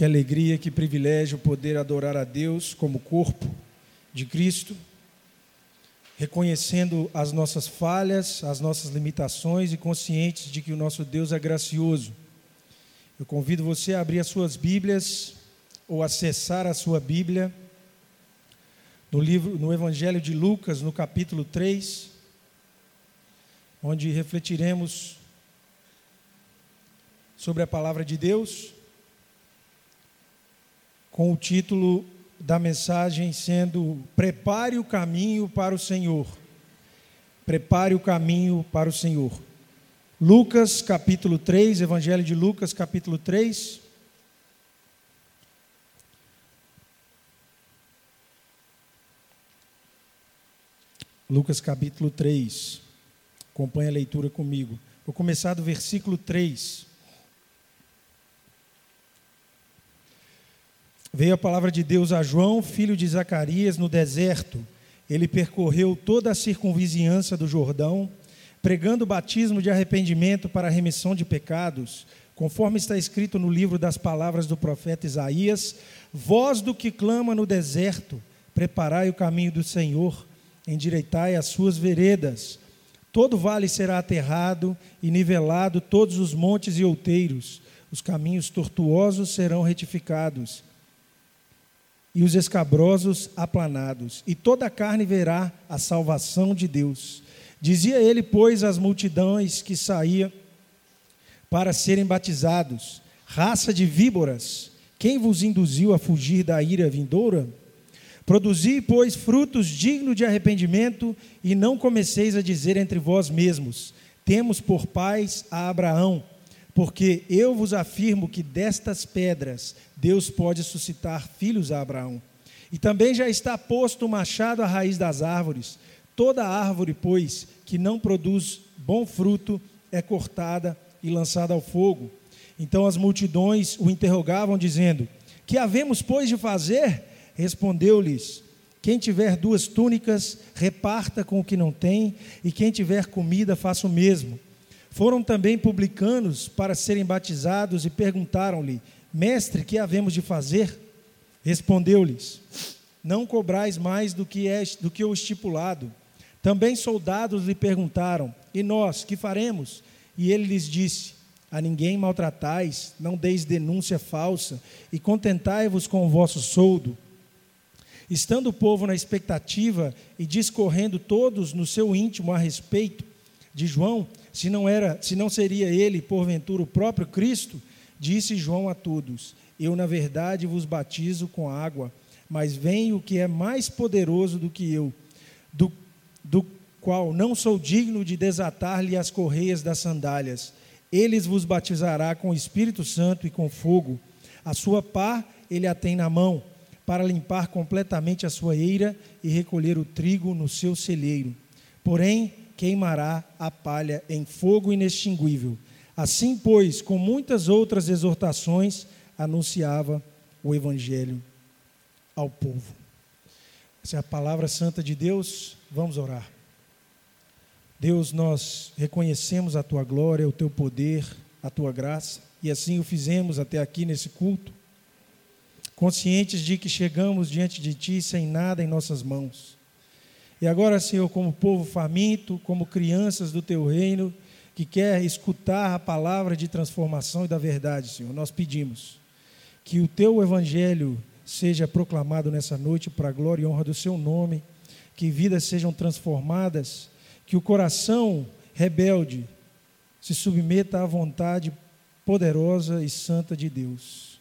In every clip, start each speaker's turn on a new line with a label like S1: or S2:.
S1: Que alegria, que privilégio poder adorar a Deus como corpo de Cristo, reconhecendo as nossas falhas, as nossas limitações e conscientes de que o nosso Deus é gracioso. Eu convido você a abrir as suas Bíblias ou acessar a sua Bíblia no livro no Evangelho de Lucas, no capítulo 3, onde refletiremos sobre a palavra de Deus com o título da mensagem sendo Prepare o caminho para o Senhor. Prepare o caminho para o Senhor. Lucas capítulo 3, Evangelho de Lucas capítulo 3. Lucas capítulo 3. Acompanhe a leitura comigo. Vou começar do versículo 3. Veio a palavra de Deus a João, filho de Zacarias, no deserto. Ele percorreu toda a circunvizinhança do Jordão, pregando o batismo de arrependimento para a remissão de pecados, conforme está escrito no livro das palavras do profeta Isaías: Voz do que clama no deserto, preparai o caminho do Senhor, endireitai as suas veredas. Todo vale será aterrado e nivelado, todos os montes e outeiros, os caminhos tortuosos serão retificados e os escabrosos aplanados, e toda a carne verá a salvação de Deus. Dizia ele, pois, às multidões que saía para serem batizados: Raça de víboras, quem vos induziu a fugir da ira vindoura? Produzi, pois, frutos dignos de arrependimento, e não comeceis a dizer entre vós mesmos: Temos por pais a Abraão porque eu vos afirmo que destas pedras Deus pode suscitar filhos a Abraão. E também já está posto o machado à raiz das árvores. Toda árvore, pois, que não produz bom fruto, é cortada e lançada ao fogo. Então as multidões o interrogavam, dizendo: Que havemos, pois, de fazer? Respondeu-lhes: Quem tiver duas túnicas, reparta com o que não tem, e quem tiver comida, faça o mesmo. Foram também publicanos para serem batizados e perguntaram-lhe: Mestre, que havemos de fazer? Respondeu-lhes: Não cobrais mais do que, é, do que o estipulado. Também soldados lhe perguntaram: E nós, que faremos? E ele lhes disse: A ninguém maltratais, não deis denúncia falsa, e contentai-vos com o vosso soldo. Estando o povo na expectativa e discorrendo todos no seu íntimo a respeito de João, se não era, se não seria ele porventura o próprio Cristo, disse João a todos: Eu na verdade vos batizo com água, mas vem o que é mais poderoso do que eu, do, do qual não sou digno de desatar-lhe as correias das sandálias. Eles vos batizará com o Espírito Santo e com fogo. A sua pá ele a tem na mão, para limpar completamente a sua eira e recolher o trigo no seu celeiro. Porém, queimará a palha em fogo inextinguível. Assim, pois, com muitas outras exortações, anunciava o Evangelho ao povo. Essa é a palavra santa de Deus. Vamos orar. Deus, nós reconhecemos a tua glória, o teu poder, a tua graça, e assim o fizemos até aqui nesse culto, conscientes de que chegamos diante de ti sem nada em nossas mãos e agora, Senhor, como povo faminto, como crianças do teu reino, que quer escutar a palavra de transformação e da verdade, Senhor, nós pedimos que o teu evangelho seja proclamado nessa noite para a glória e honra do seu nome, que vidas sejam transformadas, que o coração rebelde se submeta à vontade poderosa e santa de Deus.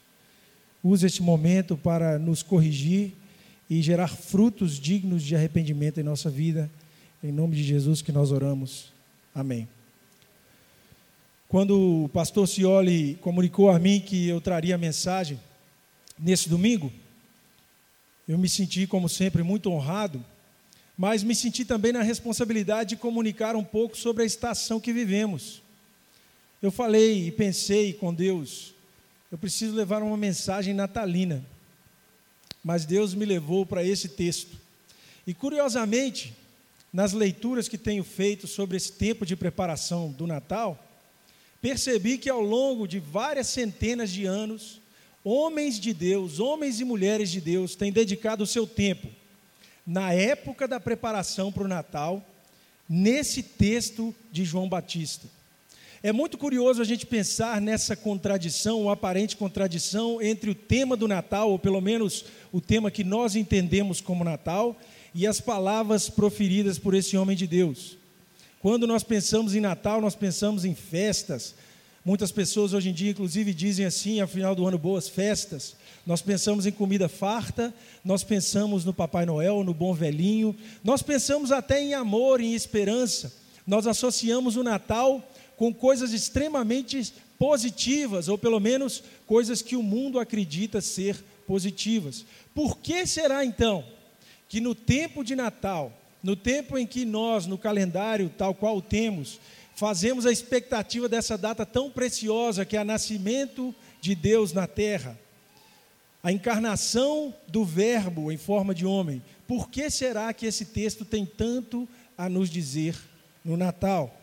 S1: Use este momento para nos corrigir e gerar frutos dignos de arrependimento em nossa vida. Em nome de Jesus que nós oramos. Amém. Quando o pastor Cioli comunicou a mim que eu traria a mensagem nesse domingo, eu me senti, como sempre, muito honrado, mas me senti também na responsabilidade de comunicar um pouco sobre a estação que vivemos. Eu falei e pensei com Deus, eu preciso levar uma mensagem natalina mas Deus me levou para esse texto. E curiosamente, nas leituras que tenho feito sobre esse tempo de preparação do Natal, percebi que ao longo de várias centenas de anos, homens de Deus, homens e mulheres de Deus, têm dedicado o seu tempo na época da preparação para o Natal, nesse texto de João Batista. É muito curioso a gente pensar nessa contradição, uma aparente contradição entre o tema do Natal, ou pelo menos o tema que nós entendemos como Natal, e as palavras proferidas por esse homem de Deus. Quando nós pensamos em Natal, nós pensamos em festas. Muitas pessoas hoje em dia, inclusive, dizem assim, ao final do ano, boas festas. Nós pensamos em comida farta, nós pensamos no Papai Noel, no bom velhinho, nós pensamos até em amor, em esperança. Nós associamos o Natal com coisas extremamente positivas, ou pelo menos coisas que o mundo acredita ser positivas. Por que será então que no tempo de Natal, no tempo em que nós, no calendário tal qual temos, fazemos a expectativa dessa data tão preciosa que é o nascimento de Deus na terra, a encarnação do Verbo em forma de homem, por que será que esse texto tem tanto a nos dizer no Natal?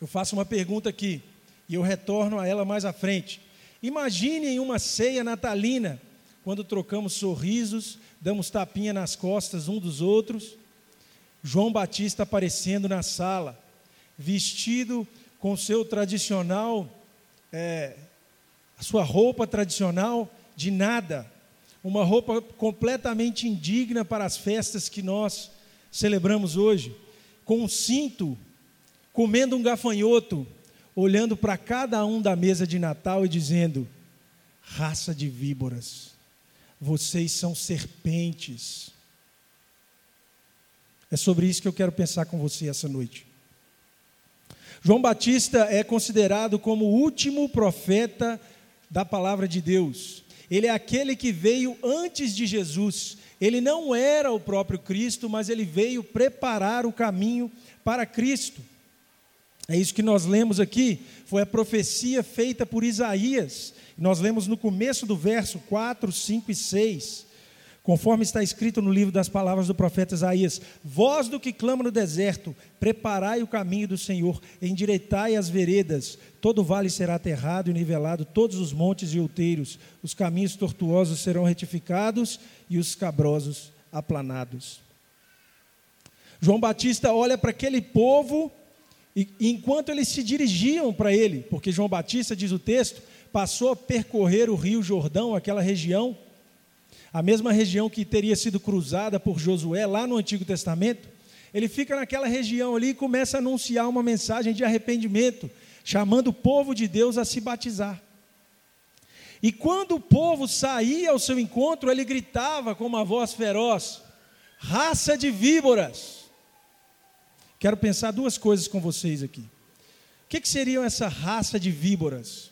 S1: Eu faço uma pergunta aqui e eu retorno a ela mais à frente. Imaginem uma ceia natalina, quando trocamos sorrisos, damos tapinha nas costas um dos outros. João Batista aparecendo na sala, vestido com seu tradicional, é, a sua roupa tradicional de nada, uma roupa completamente indigna para as festas que nós celebramos hoje, com um cinto comendo um gafanhoto, olhando para cada um da mesa de Natal e dizendo: raça de víboras, vocês são serpentes. É sobre isso que eu quero pensar com você essa noite. João Batista é considerado como o último profeta da palavra de Deus. Ele é aquele que veio antes de Jesus. Ele não era o próprio Cristo, mas ele veio preparar o caminho para Cristo. É isso que nós lemos aqui, foi a profecia feita por Isaías. Nós lemos no começo do verso 4, 5 e 6. Conforme está escrito no livro das palavras do profeta Isaías: Voz do que clama no deserto, preparai o caminho do Senhor, endireitai as veredas, todo vale será aterrado e nivelado, todos os montes e outeiros, os caminhos tortuosos serão retificados e os cabrosos aplanados. João Batista olha para aquele povo e enquanto eles se dirigiam para ele, porque João Batista, diz o texto, passou a percorrer o rio Jordão, aquela região, a mesma região que teria sido cruzada por Josué lá no Antigo Testamento, ele fica naquela região ali e começa a anunciar uma mensagem de arrependimento, chamando o povo de Deus a se batizar. E quando o povo saía ao seu encontro, ele gritava com uma voz feroz: raça de víboras Quero pensar duas coisas com vocês aqui. O que, que seriam essa raça de víboras?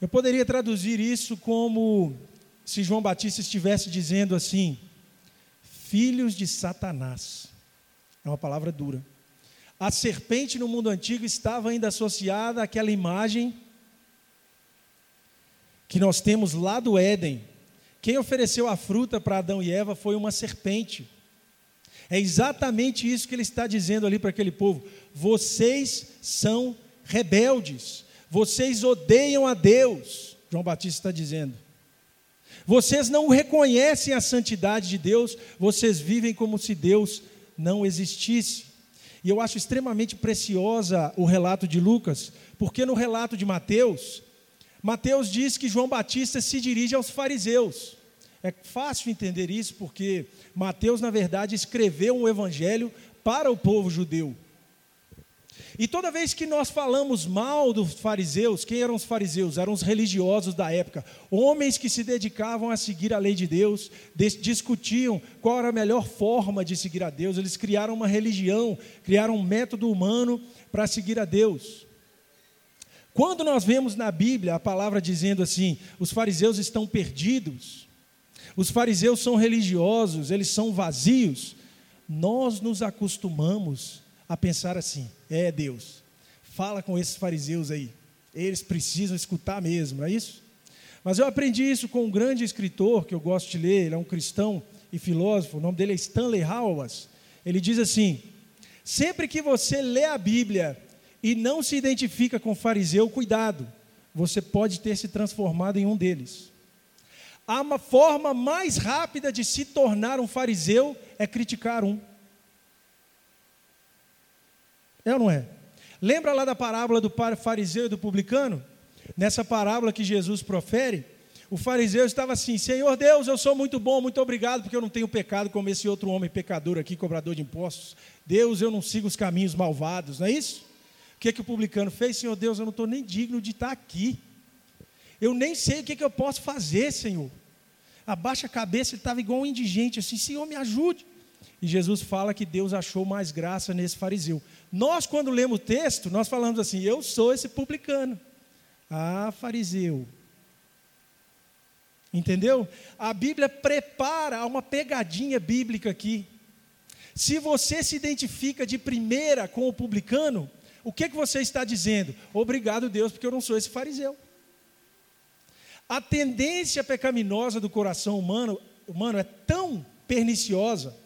S1: Eu poderia traduzir isso como se João Batista estivesse dizendo assim: filhos de Satanás. É uma palavra dura. A serpente no mundo antigo estava ainda associada àquela imagem que nós temos lá do Éden. Quem ofereceu a fruta para Adão e Eva foi uma serpente. É exatamente isso que ele está dizendo ali para aquele povo. Vocês são rebeldes, vocês odeiam a Deus, João Batista está dizendo. Vocês não reconhecem a santidade de Deus, vocês vivem como se Deus não existisse. E eu acho extremamente preciosa o relato de Lucas, porque no relato de Mateus, Mateus diz que João Batista se dirige aos fariseus. É fácil entender isso porque Mateus, na verdade, escreveu um evangelho para o povo judeu. E toda vez que nós falamos mal dos fariseus, quem eram os fariseus? Eram os religiosos da época, homens que se dedicavam a seguir a lei de Deus, discutiam qual era a melhor forma de seguir a Deus, eles criaram uma religião, criaram um método humano para seguir a Deus. Quando nós vemos na Bíblia a palavra dizendo assim: os fariseus estão perdidos, os fariseus são religiosos, eles são vazios. Nós nos acostumamos a pensar assim: é Deus, fala com esses fariseus aí, eles precisam escutar mesmo, não é isso? Mas eu aprendi isso com um grande escritor que eu gosto de ler, ele é um cristão e filósofo, o nome dele é Stanley Hauerwas. Ele diz assim: sempre que você lê a Bíblia e não se identifica com fariseu, cuidado, você pode ter se transformado em um deles. A forma mais rápida de se tornar um fariseu é criticar um. É ou não é? Lembra lá da parábola do fariseu e do publicano? Nessa parábola que Jesus profere, o fariseu estava assim: Senhor Deus, eu sou muito bom, muito obrigado, porque eu não tenho pecado como esse outro homem pecador aqui, cobrador de impostos. Deus, eu não sigo os caminhos malvados, não é isso? O que, que o publicano fez? Senhor Deus, eu não estou nem digno de estar aqui. Eu nem sei o que, que eu posso fazer, Senhor. Abaixa a cabeça, ele estava igual um indigente, assim: Senhor, me ajude. E Jesus fala que Deus achou mais graça nesse fariseu. Nós, quando lemos o texto, nós falamos assim: Eu sou esse publicano. Ah, fariseu, Entendeu? A Bíblia prepara uma pegadinha bíblica aqui. Se você se identifica de primeira com o publicano, o que, que você está dizendo? Obrigado, Deus, porque eu não sou esse fariseu. A tendência pecaminosa do coração humano, humano é tão perniciosa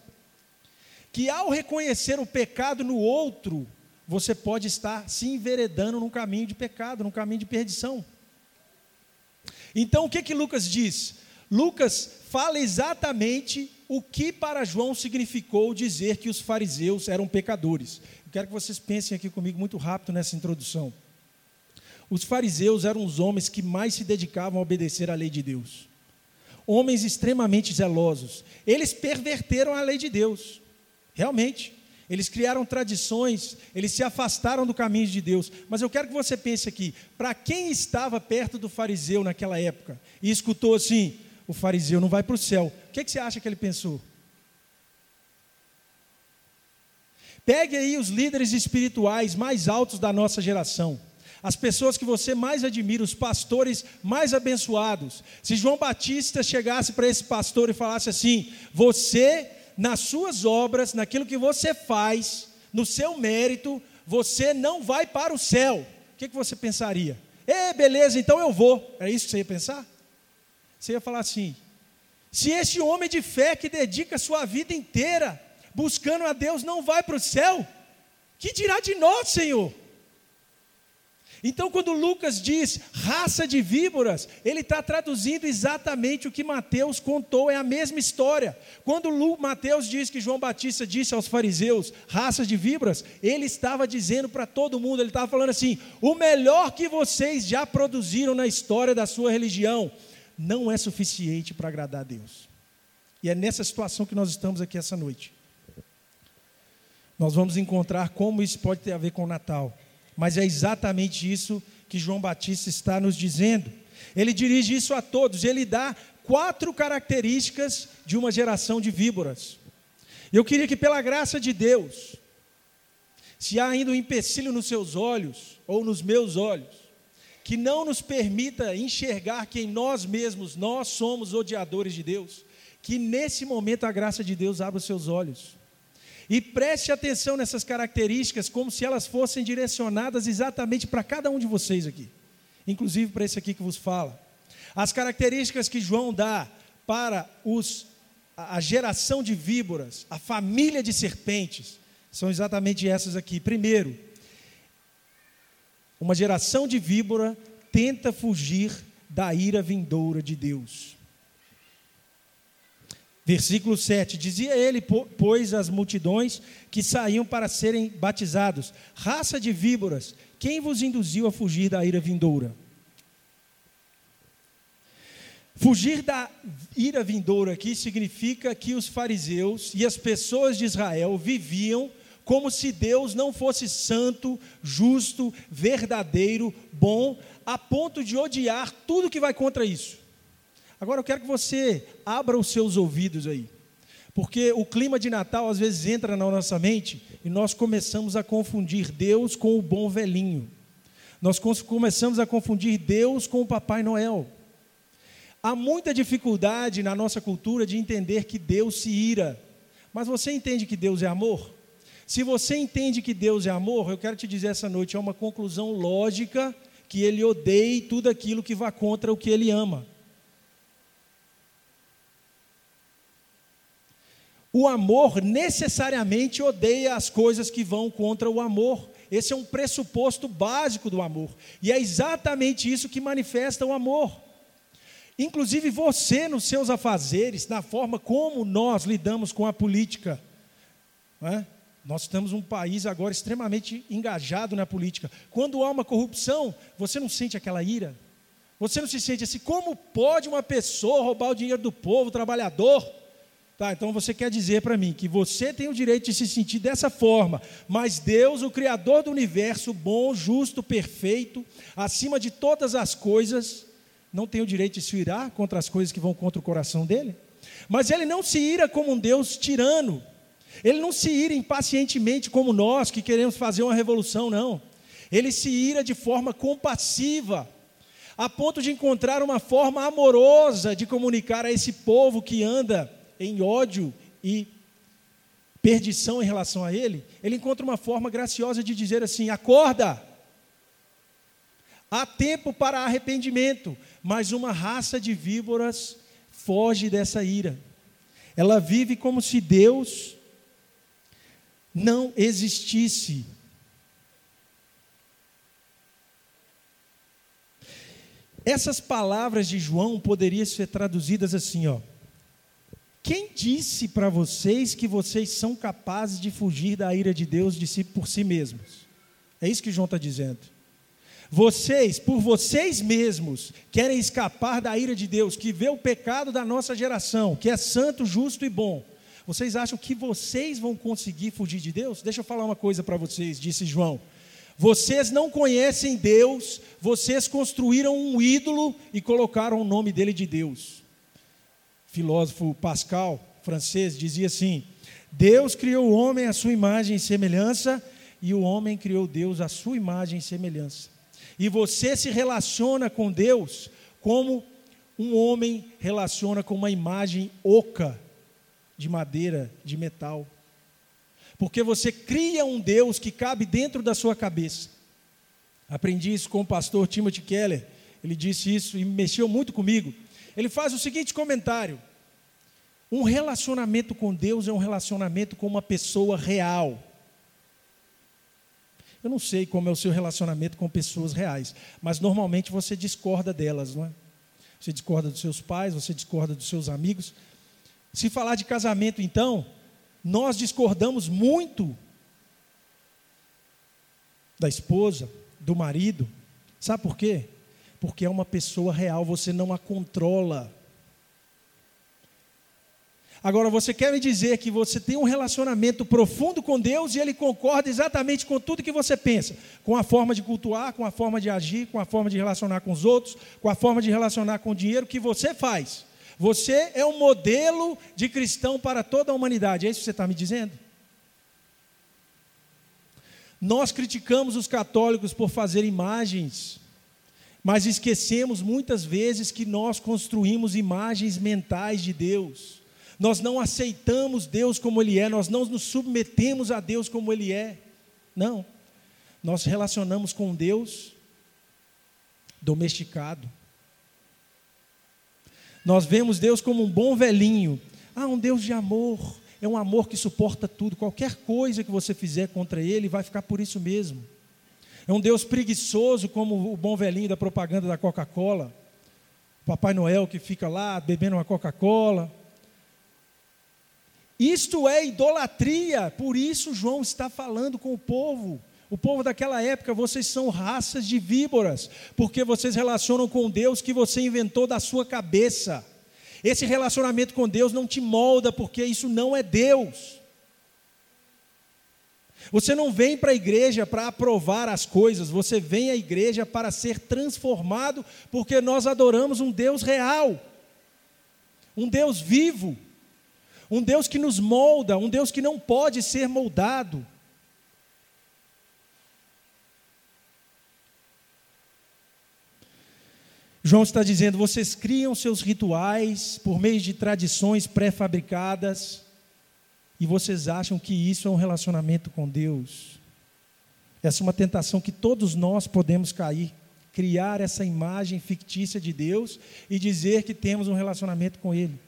S1: que ao reconhecer o pecado no outro, você pode estar se enveredando num caminho de pecado, num caminho de perdição. Então o que que Lucas diz? Lucas fala exatamente o que para João significou dizer que os fariseus eram pecadores. Eu quero que vocês pensem aqui comigo muito rápido nessa introdução. Os fariseus eram os homens que mais se dedicavam a obedecer à lei de Deus. Homens extremamente zelosos. Eles perverteram a lei de Deus. Realmente. Eles criaram tradições, eles se afastaram do caminho de Deus. Mas eu quero que você pense aqui: para quem estava perto do fariseu naquela época e escutou assim, o fariseu não vai para o céu, o que, que você acha que ele pensou? Pegue aí os líderes espirituais mais altos da nossa geração, as pessoas que você mais admira, os pastores mais abençoados. Se João Batista chegasse para esse pastor e falasse assim: Você nas suas obras, naquilo que você faz, no seu mérito, você não vai para o céu. O que, que você pensaria? É, beleza, então eu vou. É isso que você ia pensar? Você ia falar assim: se esse homem de fé que dedica sua vida inteira buscando a Deus não vai para o céu, que dirá de nós, Senhor? Então, quando Lucas diz raça de víboras, ele está traduzindo exatamente o que Mateus contou, é a mesma história. Quando Mateus diz que João Batista disse aos fariseus, raça de víboras, ele estava dizendo para todo mundo, ele estava falando assim: o melhor que vocês já produziram na história da sua religião não é suficiente para agradar a Deus. E é nessa situação que nós estamos aqui essa noite. Nós vamos encontrar como isso pode ter a ver com o Natal. Mas é exatamente isso que João Batista está nos dizendo. Ele dirige isso a todos, ele dá quatro características de uma geração de víboras. Eu queria que, pela graça de Deus, se há ainda um empecilho nos seus olhos, ou nos meus olhos, que não nos permita enxergar que em nós mesmos nós somos odiadores de Deus, que nesse momento a graça de Deus abra os seus olhos e preste atenção nessas características, como se elas fossem direcionadas exatamente para cada um de vocês aqui, inclusive para esse aqui que vos fala. As características que João dá para os, a geração de víboras, a família de serpentes, são exatamente essas aqui. Primeiro, uma geração de víbora tenta fugir da ira vindoura de Deus. Versículo 7: Dizia ele, pois, as multidões que saíam para serem batizados: Raça de víboras, quem vos induziu a fugir da ira vindoura? Fugir da ira vindoura aqui significa que os fariseus e as pessoas de Israel viviam como se Deus não fosse santo, justo, verdadeiro, bom, a ponto de odiar tudo que vai contra isso. Agora eu quero que você abra os seus ouvidos aí. Porque o clima de Natal às vezes entra na nossa mente e nós começamos a confundir Deus com o bom velhinho. Nós começamos a confundir Deus com o Papai Noel. Há muita dificuldade na nossa cultura de entender que Deus se ira. Mas você entende que Deus é amor? Se você entende que Deus é amor, eu quero te dizer essa noite, é uma conclusão lógica que ele odeie tudo aquilo que vá contra o que ele ama. O amor necessariamente odeia as coisas que vão contra o amor. Esse é um pressuposto básico do amor. E é exatamente isso que manifesta o amor. Inclusive você, nos seus afazeres, na forma como nós lidamos com a política. É? Nós estamos um país agora extremamente engajado na política. Quando há uma corrupção, você não sente aquela ira? Você não se sente assim, como pode uma pessoa roubar o dinheiro do povo, trabalhador? Tá, então você quer dizer para mim que você tem o direito de se sentir dessa forma, mas Deus, o Criador do universo, bom, justo, perfeito, acima de todas as coisas, não tem o direito de se irar contra as coisas que vão contra o coração dele? Mas ele não se ira como um Deus tirano, ele não se ira impacientemente como nós que queremos fazer uma revolução, não. Ele se ira de forma compassiva, a ponto de encontrar uma forma amorosa de comunicar a esse povo que anda em ódio e perdição em relação a ele, ele encontra uma forma graciosa de dizer assim: acorda, há tempo para arrependimento, mas uma raça de víboras foge dessa ira. Ela vive como se Deus não existisse. Essas palavras de João poderiam ser traduzidas assim, ó. Quem disse para vocês que vocês são capazes de fugir da ira de Deus de si por si mesmos? É isso que João está dizendo. Vocês, por vocês mesmos, querem escapar da ira de Deus, que vê o pecado da nossa geração, que é santo, justo e bom. Vocês acham que vocês vão conseguir fugir de Deus? Deixa eu falar uma coisa para vocês, disse João. Vocês não conhecem Deus, vocês construíram um ídolo e colocaram o nome dele de Deus filósofo Pascal, francês, dizia assim: Deus criou o homem à sua imagem e semelhança, e o homem criou Deus à sua imagem e semelhança. E você se relaciona com Deus como um homem relaciona com uma imagem oca de madeira, de metal. Porque você cria um Deus que cabe dentro da sua cabeça. Aprendi isso com o pastor Timothy Keller. Ele disse isso e mexeu muito comigo. Ele faz o seguinte comentário: um relacionamento com Deus é um relacionamento com uma pessoa real. Eu não sei como é o seu relacionamento com pessoas reais, mas normalmente você discorda delas, não é? Você discorda dos seus pais, você discorda dos seus amigos. Se falar de casamento, então, nós discordamos muito da esposa, do marido. Sabe por quê? Porque é uma pessoa real, você não a controla. Agora, você quer me dizer que você tem um relacionamento profundo com Deus e Ele concorda exatamente com tudo que você pensa, com a forma de cultuar, com a forma de agir, com a forma de relacionar com os outros, com a forma de relacionar com o dinheiro que você faz. Você é um modelo de cristão para toda a humanidade, é isso que você está me dizendo? Nós criticamos os católicos por fazer imagens mas esquecemos muitas vezes que nós construímos imagens mentais de Deus. Nós não aceitamos Deus como Ele é, nós não nos submetemos a Deus como Ele é. Não. Nós relacionamos com Deus domesticado. Nós vemos Deus como um bom velhinho. Ah, um Deus de amor. É um amor que suporta tudo. Qualquer coisa que você fizer contra Ele vai ficar por isso mesmo. É um Deus preguiçoso, como o bom velhinho da propaganda da Coca-Cola. Papai Noel que fica lá bebendo uma Coca-Cola. Isto é idolatria, por isso João está falando com o povo. O povo daquela época, vocês são raças de víboras, porque vocês relacionam com Deus que você inventou da sua cabeça. Esse relacionamento com Deus não te molda, porque isso não é Deus. Você não vem para a igreja para aprovar as coisas, você vem à igreja para ser transformado, porque nós adoramos um Deus real, um Deus vivo, um Deus que nos molda, um Deus que não pode ser moldado. João está dizendo: vocês criam seus rituais por meio de tradições pré-fabricadas, e vocês acham que isso é um relacionamento com Deus. Essa é uma tentação que todos nós podemos cair, criar essa imagem fictícia de Deus e dizer que temos um relacionamento com Ele.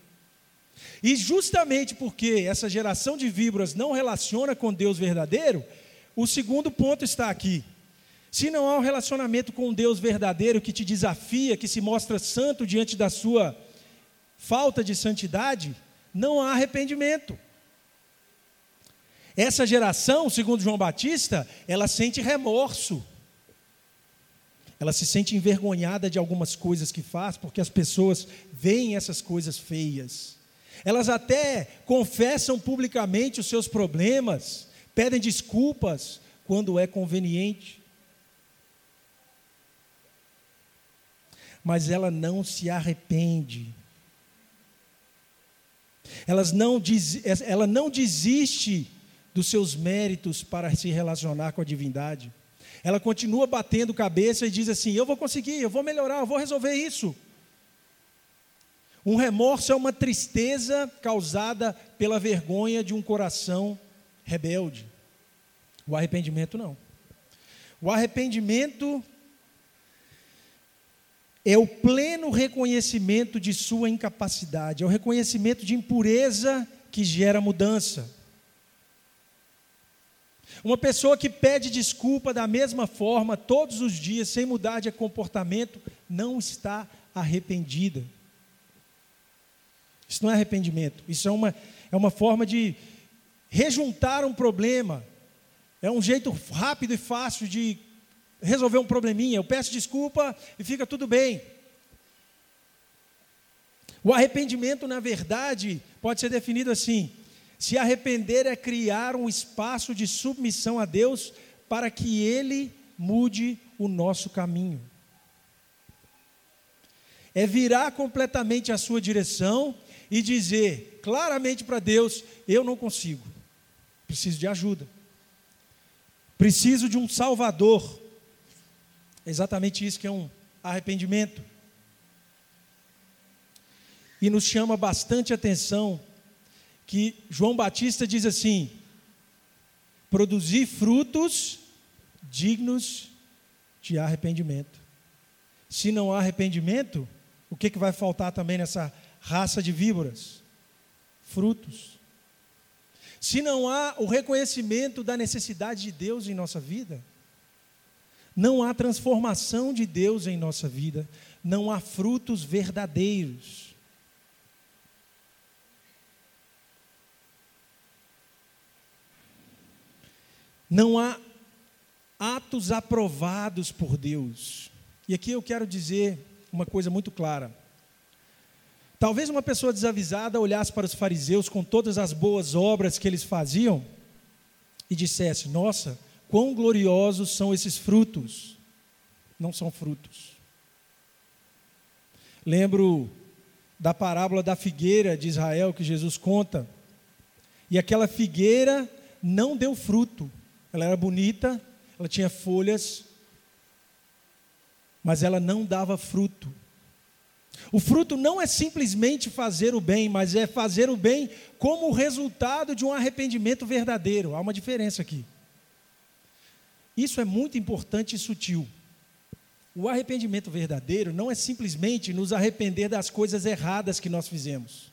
S1: E justamente porque essa geração de víboras não relaciona com Deus verdadeiro, o segundo ponto está aqui. Se não há um relacionamento com Deus verdadeiro que te desafia, que se mostra santo diante da sua falta de santidade, não há arrependimento. Essa geração, segundo João Batista, ela sente remorso. Ela se sente envergonhada de algumas coisas que faz, porque as pessoas veem essas coisas feias. Elas até confessam publicamente os seus problemas, pedem desculpas quando é conveniente. Mas ela não se arrepende. Elas não ela não desiste dos seus méritos para se relacionar com a divindade. Ela continua batendo cabeça e diz assim: Eu vou conseguir, eu vou melhorar, eu vou resolver isso. Um remorso é uma tristeza causada pela vergonha de um coração rebelde. O arrependimento não. O arrependimento é o pleno reconhecimento de sua incapacidade, é o reconhecimento de impureza que gera mudança. Uma pessoa que pede desculpa da mesma forma todos os dias, sem mudar de comportamento, não está arrependida. Isso não é arrependimento, isso é uma, é uma forma de rejuntar um problema, é um jeito rápido e fácil de resolver um probleminha. Eu peço desculpa e fica tudo bem. O arrependimento, na verdade, pode ser definido assim: se arrepender é criar um espaço de submissão a Deus para que Ele mude o nosso caminho. É virar completamente a sua direção e dizer claramente para Deus: eu não consigo, preciso de ajuda, preciso de um Salvador. É exatamente isso que é um arrependimento. E nos chama bastante atenção que João Batista diz assim: produzir frutos dignos de arrependimento. Se não há arrependimento, o que, que vai faltar também nessa raça de víboras? Frutos. Se não há o reconhecimento da necessidade de Deus em nossa vida, não há transformação de Deus em nossa vida, não há frutos verdadeiros. Não há atos aprovados por Deus. E aqui eu quero dizer uma coisa muito clara. Talvez uma pessoa desavisada olhasse para os fariseus com todas as boas obras que eles faziam e dissesse: Nossa, quão gloriosos são esses frutos. Não são frutos. Lembro da parábola da figueira de Israel que Jesus conta. E aquela figueira não deu fruto. Ela era bonita, ela tinha folhas, mas ela não dava fruto. O fruto não é simplesmente fazer o bem, mas é fazer o bem como resultado de um arrependimento verdadeiro. Há uma diferença aqui. Isso é muito importante e sutil. O arrependimento verdadeiro não é simplesmente nos arrepender das coisas erradas que nós fizemos.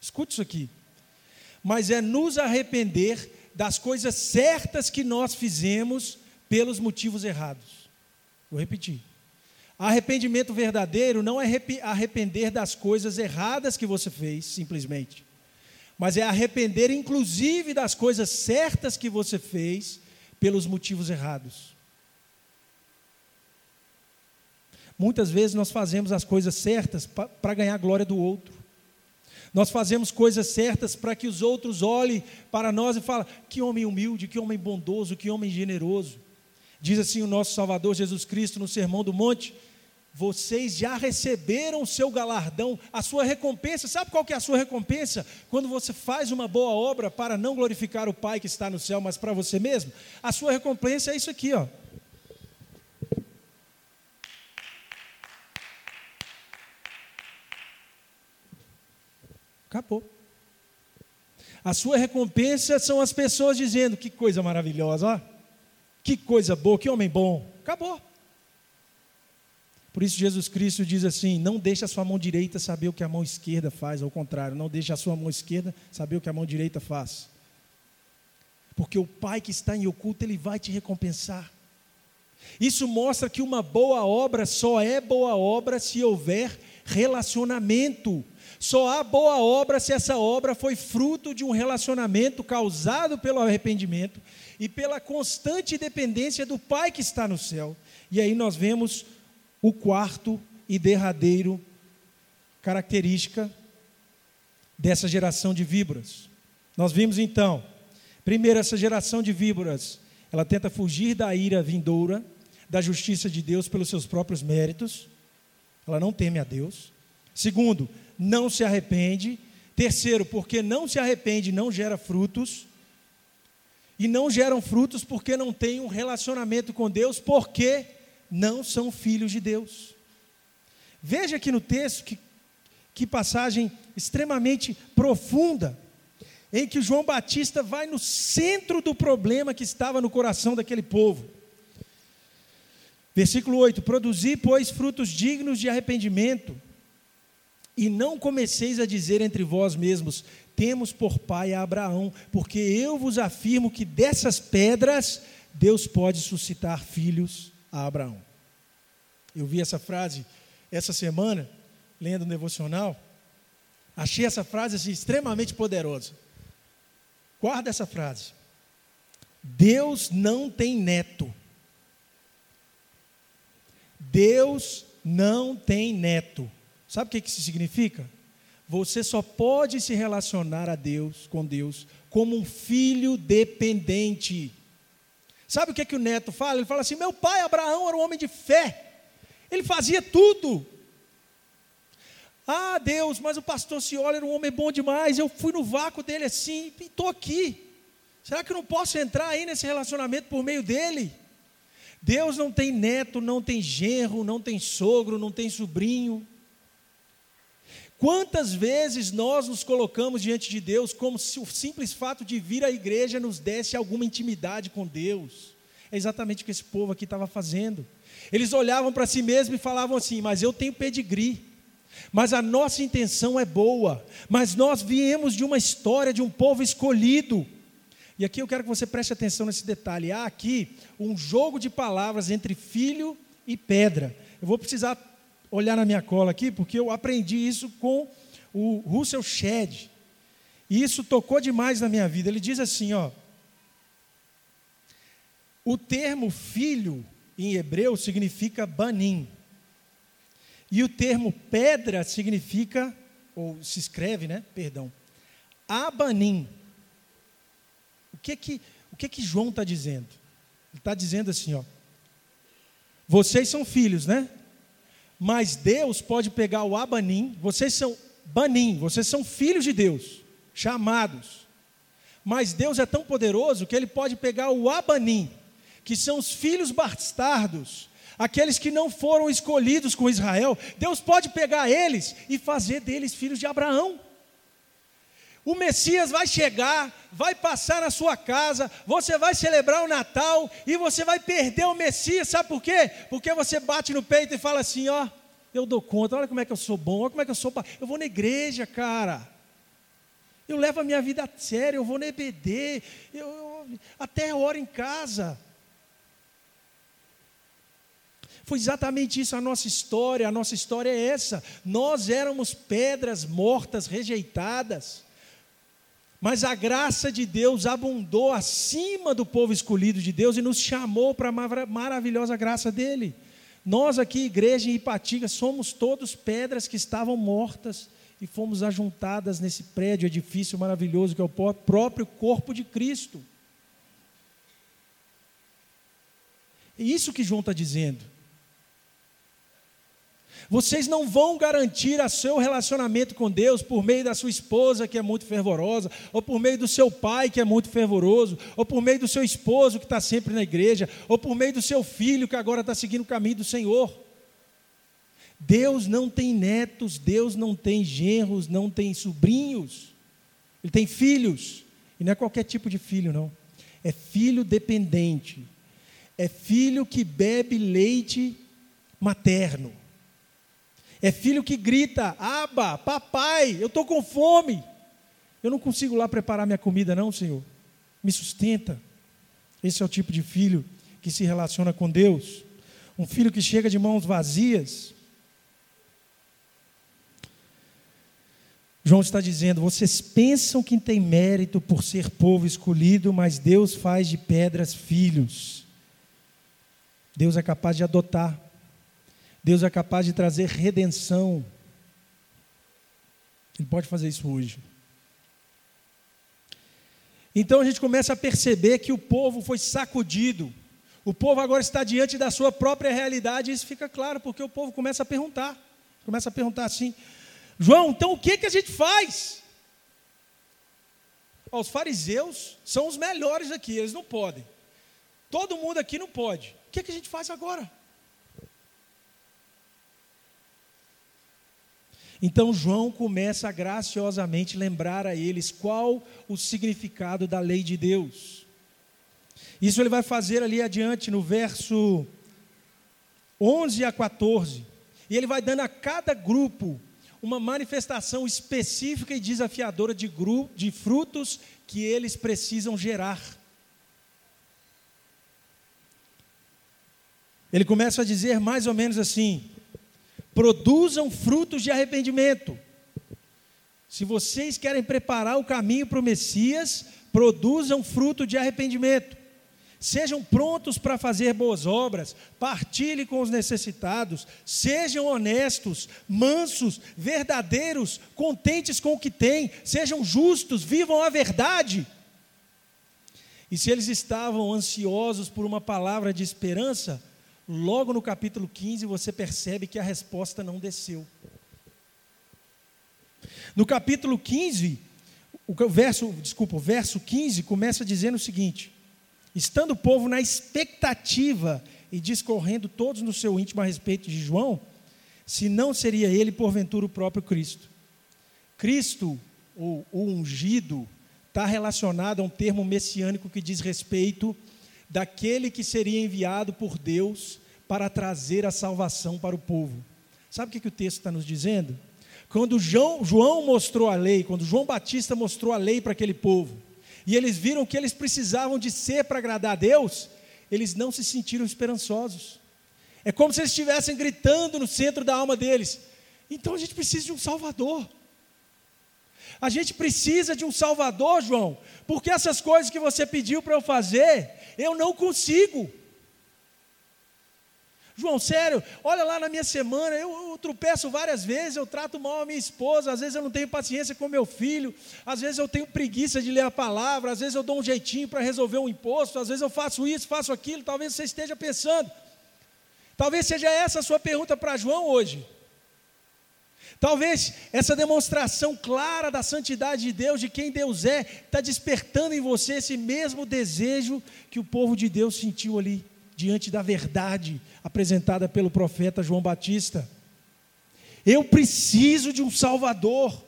S1: Escute isso aqui. Mas é nos arrepender das coisas certas que nós fizemos pelos motivos errados. Vou repetir. Arrependimento verdadeiro não é arrepender das coisas erradas que você fez, simplesmente, mas é arrepender, inclusive, das coisas certas que você fez pelos motivos errados. Muitas vezes nós fazemos as coisas certas para ganhar a glória do outro. Nós fazemos coisas certas para que os outros olhem para nós e falem: que homem humilde, que homem bondoso, que homem generoso. Diz assim o nosso Salvador Jesus Cristo no Sermão do Monte: vocês já receberam o seu galardão, a sua recompensa. Sabe qual que é a sua recompensa? Quando você faz uma boa obra para não glorificar o Pai que está no céu, mas para você mesmo. A sua recompensa é isso aqui, ó. Acabou. A sua recompensa são as pessoas dizendo: que coisa maravilhosa, ó. que coisa boa, que homem bom. Acabou. Por isso Jesus Cristo diz assim: não deixe a sua mão direita saber o que a mão esquerda faz, ao contrário, não deixe a sua mão esquerda saber o que a mão direita faz. porque o Pai que está em oculto, Ele vai te recompensar. Isso mostra que uma boa obra só é boa obra se houver relacionamento. Só há boa obra se essa obra foi fruto de um relacionamento causado pelo arrependimento e pela constante dependência do Pai que está no céu. E aí nós vemos o quarto e derradeiro característica dessa geração de víboras. Nós vimos então, primeiro, essa geração de víboras, ela tenta fugir da ira vindoura, da justiça de Deus pelos seus próprios méritos, ela não teme a Deus. Segundo, não se arrepende. Terceiro, porque não se arrepende, não gera frutos. E não geram frutos porque não tem um relacionamento com Deus, porque não são filhos de Deus. Veja aqui no texto que, que passagem extremamente profunda, em que João Batista vai no centro do problema que estava no coração daquele povo. Versículo 8: Produzi, pois, frutos dignos de arrependimento e não comeceis a dizer entre vós mesmos: Temos por pai a Abraão, porque eu vos afirmo que dessas pedras Deus pode suscitar filhos a Abraão. Eu vi essa frase essa semana, lendo o devocional. Achei essa frase assim, extremamente poderosa. Guarda essa frase. Deus não tem neto. Deus não tem neto. Sabe o que isso significa? Você só pode se relacionar a Deus, com Deus, como um filho dependente. Sabe o que, que o neto fala? Ele fala assim: meu pai Abraão era um homem de fé, ele fazia tudo. Ah, Deus, mas o pastor Ciola era um homem bom demais, eu fui no vácuo dele assim, e estou aqui. Será que eu não posso entrar aí nesse relacionamento por meio dele? Deus não tem neto, não tem genro, não tem sogro, não tem sobrinho. Quantas vezes nós nos colocamos diante de Deus como se o simples fato de vir à igreja nos desse alguma intimidade com Deus? É exatamente o que esse povo aqui estava fazendo. Eles olhavam para si mesmos e falavam assim: Mas eu tenho pedigree, mas a nossa intenção é boa, mas nós viemos de uma história de um povo escolhido. E aqui eu quero que você preste atenção nesse detalhe. Há aqui um jogo de palavras entre filho e pedra. Eu vou precisar olhar na minha cola aqui, porque eu aprendi isso com o Russell Shedd. E isso tocou demais na minha vida. Ele diz assim, ó: O termo filho em hebreu significa banim. E o termo pedra significa ou se escreve, né? Perdão. Abanim. O que que o que que João está dizendo? Ele está dizendo assim, ó. Vocês são filhos, né? Mas Deus pode pegar o Abanim, vocês são Banim, vocês são filhos de Deus, chamados. Mas Deus é tão poderoso que ele pode pegar o Abanim, que são os filhos bastardos, aqueles que não foram escolhidos com Israel. Deus pode pegar eles e fazer deles filhos de Abraão. O Messias vai chegar, vai passar na sua casa, você vai celebrar o Natal e você vai perder o Messias, sabe por quê? Porque você bate no peito e fala assim: ó, eu dou conta, olha como é que eu sou bom, olha como é que eu sou. Eu vou na igreja, cara. Eu levo a minha vida a sério, eu vou na EBD, eu, eu até oro em casa. Foi exatamente isso a nossa história, a nossa história é essa. Nós éramos pedras mortas, rejeitadas. Mas a graça de Deus abundou acima do povo escolhido de Deus e nos chamou para a maravilhosa graça dele. Nós aqui, igreja em Ipatinga, somos todos pedras que estavam mortas e fomos ajuntadas nesse prédio, edifício maravilhoso que é o próprio corpo de Cristo. É isso que João está dizendo. Vocês não vão garantir a seu relacionamento com Deus por meio da sua esposa, que é muito fervorosa, ou por meio do seu pai, que é muito fervoroso, ou por meio do seu esposo, que está sempre na igreja, ou por meio do seu filho, que agora está seguindo o caminho do Senhor. Deus não tem netos, Deus não tem genros, não tem sobrinhos, Ele tem filhos, e não é qualquer tipo de filho, não, é filho dependente, é filho que bebe leite materno. É filho que grita: Aba, papai, eu estou com fome. Eu não consigo lá preparar minha comida, não, Senhor. me sustenta. Esse é o tipo de filho que se relaciona com Deus. Um filho que chega de mãos vazias. João está dizendo: vocês pensam que tem mérito por ser povo escolhido, mas Deus faz de pedras filhos. Deus é capaz de adotar. Deus é capaz de trazer redenção. Ele pode fazer isso hoje. Então a gente começa a perceber que o povo foi sacudido. O povo agora está diante da sua própria realidade, e isso fica claro, porque o povo começa a perguntar. Começa a perguntar assim: João, então o que, que a gente faz? os fariseus são os melhores aqui, eles não podem. Todo mundo aqui não pode. O que, que a gente faz agora? Então João começa a graciosamente lembrar a eles qual o significado da lei de Deus. Isso ele vai fazer ali adiante no verso 11 a 14. E ele vai dando a cada grupo uma manifestação específica e desafiadora de, grupo, de frutos que eles precisam gerar. Ele começa a dizer mais ou menos assim: produzam frutos de arrependimento. Se vocês querem preparar o caminho para o Messias, produzam fruto de arrependimento. Sejam prontos para fazer boas obras, partilhem com os necessitados, sejam honestos, mansos, verdadeiros, contentes com o que têm, sejam justos, vivam a verdade. E se eles estavam ansiosos por uma palavra de esperança, logo no capítulo 15 você percebe que a resposta não desceu. No capítulo 15, o verso, desculpa, o verso 15 começa dizendo o seguinte: Estando o povo na expectativa e discorrendo todos no seu íntimo a respeito de João, se não seria ele porventura o próprio Cristo. Cristo, ou o ungido, está relacionado a um termo messiânico que diz respeito daquele que seria enviado por Deus para trazer a salvação para o povo. Sabe o que, o texto está nos dizendo? Quando João, João mostrou a lei, quando João Batista mostrou a lei para aquele povo, e eles viram que eles precisavam de ser para agradar a Deus, eles não se sentiram esperançosos. É como se eles estivessem gritando no centro da alma deles: então a gente precisa de um Salvador. A gente precisa de um Salvador, João, porque essas coisas que você pediu para eu fazer, eu não consigo. João, sério, olha lá na minha semana, eu, eu tropeço várias vezes, eu trato mal a minha esposa, às vezes eu não tenho paciência com meu filho, às vezes eu tenho preguiça de ler a palavra, às vezes eu dou um jeitinho para resolver um imposto, às vezes eu faço isso, faço aquilo, talvez você esteja pensando. Talvez seja essa a sua pergunta para João hoje. Talvez essa demonstração clara da santidade de Deus, de quem Deus é, está despertando em você esse mesmo desejo que o povo de Deus sentiu ali, diante da verdade apresentada pelo profeta João Batista. Eu preciso de um Salvador.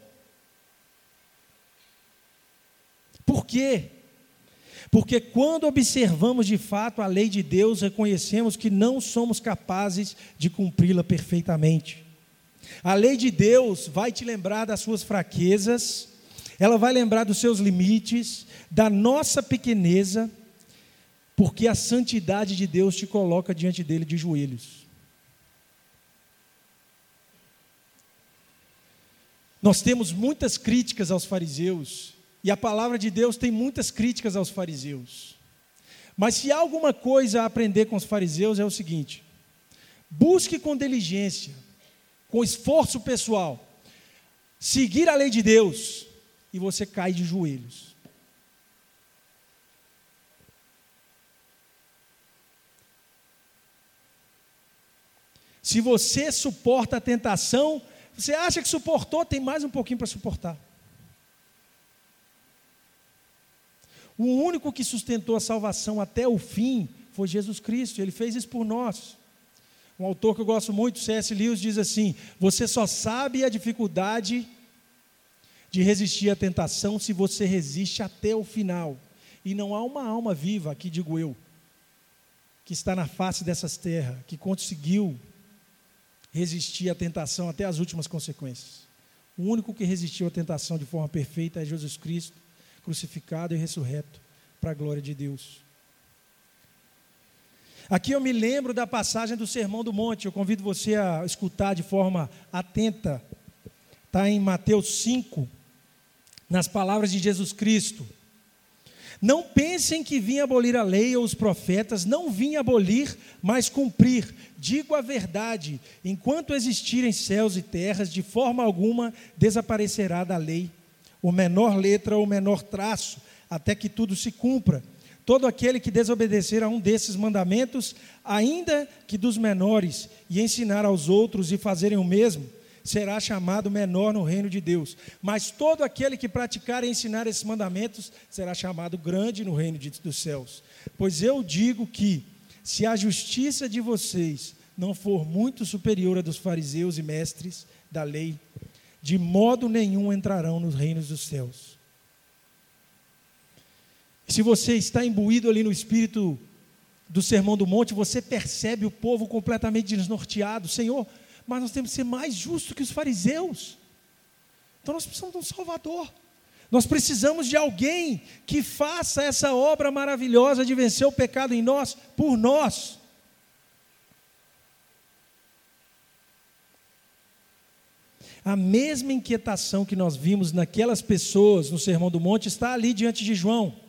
S1: Por quê? Porque quando observamos de fato a lei de Deus, reconhecemos que não somos capazes de cumpri-la perfeitamente. A lei de Deus vai te lembrar das suas fraquezas, ela vai lembrar dos seus limites, da nossa pequeneza, porque a santidade de Deus te coloca diante dele de joelhos. Nós temos muitas críticas aos fariseus, e a palavra de Deus tem muitas críticas aos fariseus. Mas se há alguma coisa a aprender com os fariseus é o seguinte: busque com diligência com esforço pessoal, seguir a lei de Deus, e você cai de joelhos. Se você suporta a tentação, você acha que suportou, tem mais um pouquinho para suportar. O único que sustentou a salvação até o fim foi Jesus Cristo, ele fez isso por nós. Um autor que eu gosto muito, C.S. Lewis, diz assim: Você só sabe a dificuldade de resistir à tentação se você resiste até o final. E não há uma alma viva, aqui digo eu, que está na face dessas terras, que conseguiu resistir à tentação até as últimas consequências. O único que resistiu à tentação de forma perfeita é Jesus Cristo, crucificado e ressurreto, para a glória de Deus. Aqui eu me lembro da passagem do Sermão do Monte, eu convido você a escutar de forma atenta. Está em Mateus 5, nas palavras de Jesus Cristo. Não pensem que vim abolir a lei ou os profetas, não vim abolir, mas cumprir. Digo a verdade: enquanto existirem céus e terras, de forma alguma desaparecerá da lei o menor letra ou o menor traço, até que tudo se cumpra. Todo aquele que desobedecer a um desses mandamentos, ainda que dos menores, e ensinar aos outros e fazerem o mesmo, será chamado menor no reino de Deus. Mas todo aquele que praticar e ensinar esses mandamentos será chamado grande no reino de, dos céus. Pois eu digo que, se a justiça de vocês não for muito superior à dos fariseus e mestres da lei, de modo nenhum entrarão nos reinos dos céus. Se você está imbuído ali no espírito do Sermão do Monte, você percebe o povo completamente desnorteado. Senhor, mas nós temos que ser mais justos que os fariseus. Então nós precisamos de um Salvador. Nós precisamos de alguém que faça essa obra maravilhosa de vencer o pecado em nós, por nós. A mesma inquietação que nós vimos naquelas pessoas no Sermão do Monte está ali diante de João.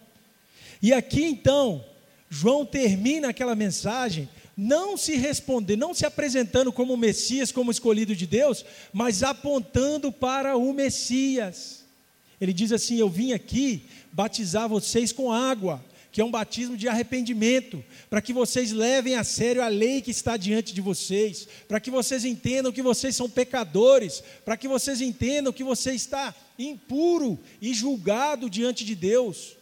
S1: E aqui então, João termina aquela mensagem não se responder, não se apresentando como Messias, como escolhido de Deus, mas apontando para o Messias. Ele diz assim: Eu vim aqui batizar vocês com água, que é um batismo de arrependimento, para que vocês levem a sério a lei que está diante de vocês, para que vocês entendam que vocês são pecadores, para que vocês entendam que você está impuro e julgado diante de Deus,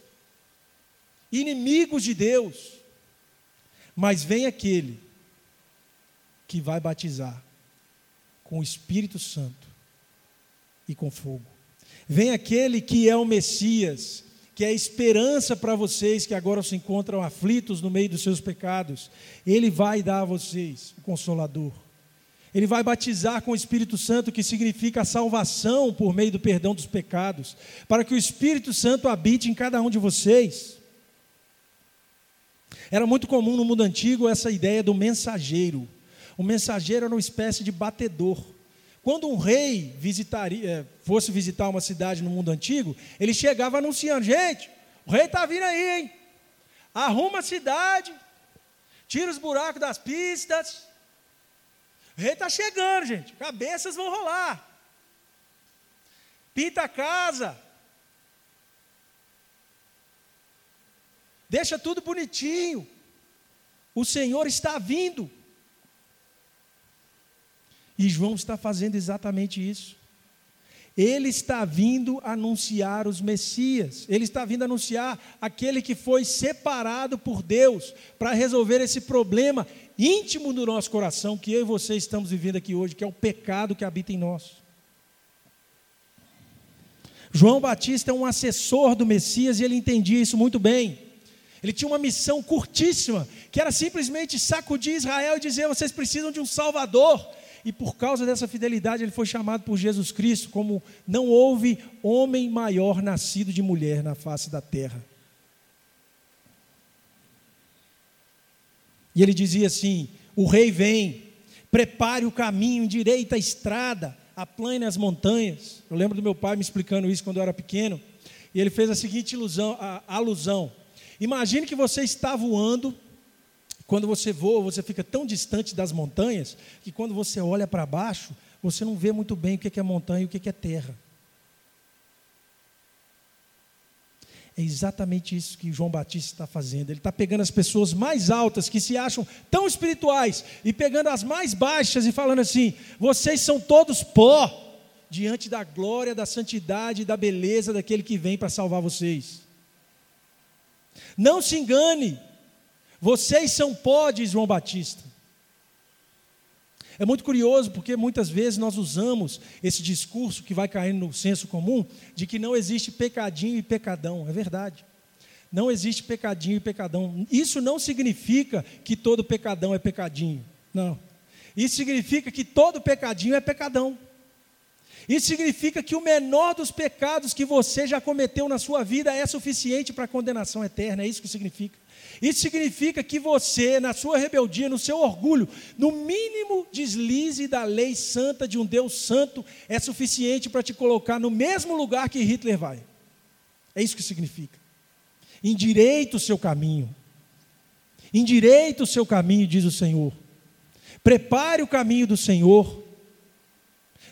S1: inimigos de Deus. Mas vem aquele que vai batizar com o Espírito Santo e com fogo. Vem aquele que é o Messias, que é esperança para vocês que agora se encontram aflitos no meio dos seus pecados. Ele vai dar a vocês o Consolador. Ele vai batizar com o Espírito Santo, que significa a salvação por meio do perdão dos pecados, para que o Espírito Santo habite em cada um de vocês. Era muito comum no mundo antigo essa ideia do mensageiro. O mensageiro era uma espécie de batedor. Quando um rei visitaria, eh, fosse visitar uma cidade no mundo antigo, ele chegava anunciando: gente, o rei está vindo aí, hein? Arruma a cidade, tira os buracos das pistas. O rei está chegando, gente. Cabeças vão rolar. Pinta a casa, deixa tudo bonitinho. O Senhor está vindo. E João está fazendo exatamente isso. Ele está vindo anunciar os Messias, ele está vindo anunciar aquele que foi separado por Deus para resolver esse problema íntimo do nosso coração que eu e você estamos vivendo aqui hoje, que é o pecado que habita em nós. João Batista é um assessor do Messias e ele entendia isso muito bem. Ele tinha uma missão curtíssima, que era simplesmente sacudir Israel e dizer: vocês precisam de um Salvador. E por causa dessa fidelidade, ele foi chamado por Jesus Cristo como não houve homem maior nascido de mulher na face da terra. E ele dizia assim: o rei vem, prepare o caminho, endireita a estrada, aplane as montanhas. Eu lembro do meu pai me explicando isso quando eu era pequeno. E ele fez a seguinte ilusão, a alusão: Imagine que você está voando, quando você voa, você fica tão distante das montanhas, que quando você olha para baixo, você não vê muito bem o que é montanha e o que é terra. É exatamente isso que João Batista está fazendo. Ele está pegando as pessoas mais altas, que se acham tão espirituais, e pegando as mais baixas e falando assim: vocês são todos pó, diante da glória, da santidade e da beleza daquele que vem para salvar vocês. Não se engane, vocês são pó, João Batista. É muito curioso porque muitas vezes nós usamos esse discurso que vai caindo no senso comum de que não existe pecadinho e pecadão. É verdade. Não existe pecadinho e pecadão. Isso não significa que todo pecadão é pecadinho. Não. Isso significa que todo pecadinho é pecadão. Isso significa que o menor dos pecados que você já cometeu na sua vida é suficiente para a condenação eterna, é isso que significa. Isso significa que você, na sua rebeldia, no seu orgulho, no mínimo deslize da lei santa de um Deus santo, é suficiente para te colocar no mesmo lugar que Hitler vai. É isso que significa. Endireita o seu caminho. Endireita o seu caminho, diz o Senhor. Prepare o caminho do Senhor.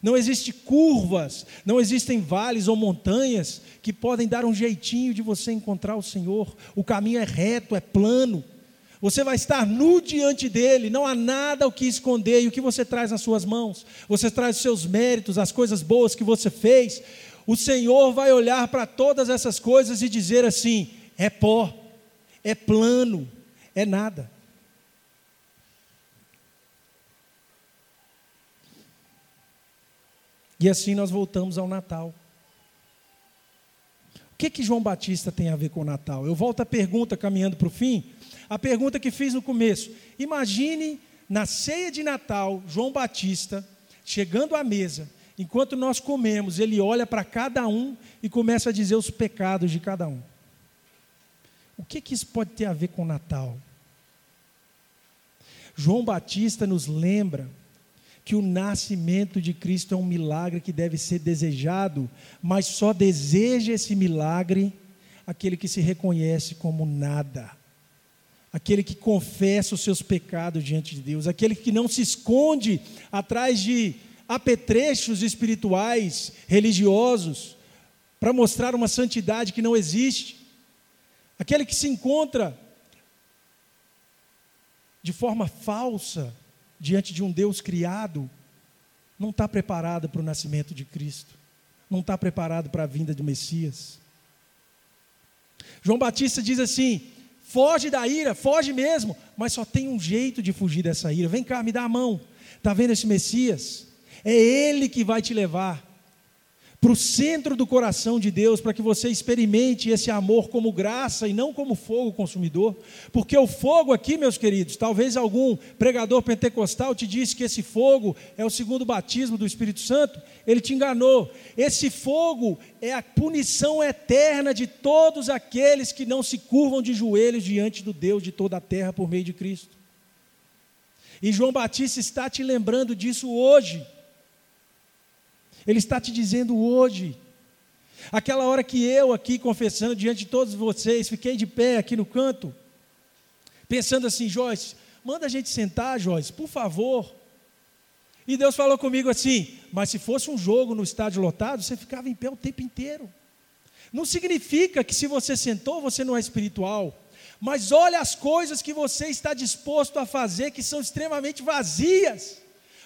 S1: Não existem curvas, não existem vales ou montanhas que podem dar um jeitinho de você encontrar o Senhor. O caminho é reto, é plano. Você vai estar nu diante dele, não há nada o que esconder. E o que você traz nas suas mãos? Você traz os seus méritos, as coisas boas que você fez. O Senhor vai olhar para todas essas coisas e dizer assim: é pó, é plano, é nada. E assim nós voltamos ao Natal. O que, que João Batista tem a ver com o Natal? Eu volto à pergunta, caminhando para o fim, a pergunta que fiz no começo. Imagine na ceia de Natal, João Batista chegando à mesa, enquanto nós comemos, ele olha para cada um e começa a dizer os pecados de cada um. O que, que isso pode ter a ver com o Natal? João Batista nos lembra que o nascimento de Cristo é um milagre que deve ser desejado, mas só deseja esse milagre aquele que se reconhece como nada, aquele que confessa os seus pecados diante de Deus, aquele que não se esconde atrás de apetrechos espirituais, religiosos, para mostrar uma santidade que não existe, aquele que se encontra de forma falsa diante de um Deus criado, não está preparado para o nascimento de Cristo, não está preparado para a vinda do Messias. João Batista diz assim: foge da ira, foge mesmo, mas só tem um jeito de fugir dessa ira. Vem cá, me dá a mão. Está vendo esse Messias? É Ele que vai te levar para o centro do coração de Deus, para que você experimente esse amor como graça e não como fogo consumidor. Porque o fogo aqui, meus queridos, talvez algum pregador pentecostal te disse que esse fogo é o segundo batismo do Espírito Santo, ele te enganou. Esse fogo é a punição eterna de todos aqueles que não se curvam de joelhos diante do Deus de toda a terra por meio de Cristo. E João Batista está te lembrando disso hoje. Ele está te dizendo hoje. Aquela hora que eu aqui confessando diante de todos vocês, fiquei de pé aqui no canto, pensando assim, Joyce, manda a gente sentar, Joyce, por favor. E Deus falou comigo assim: mas se fosse um jogo no estádio lotado, você ficava em pé o tempo inteiro. Não significa que se você sentou, você não é espiritual. Mas olha as coisas que você está disposto a fazer que são extremamente vazias.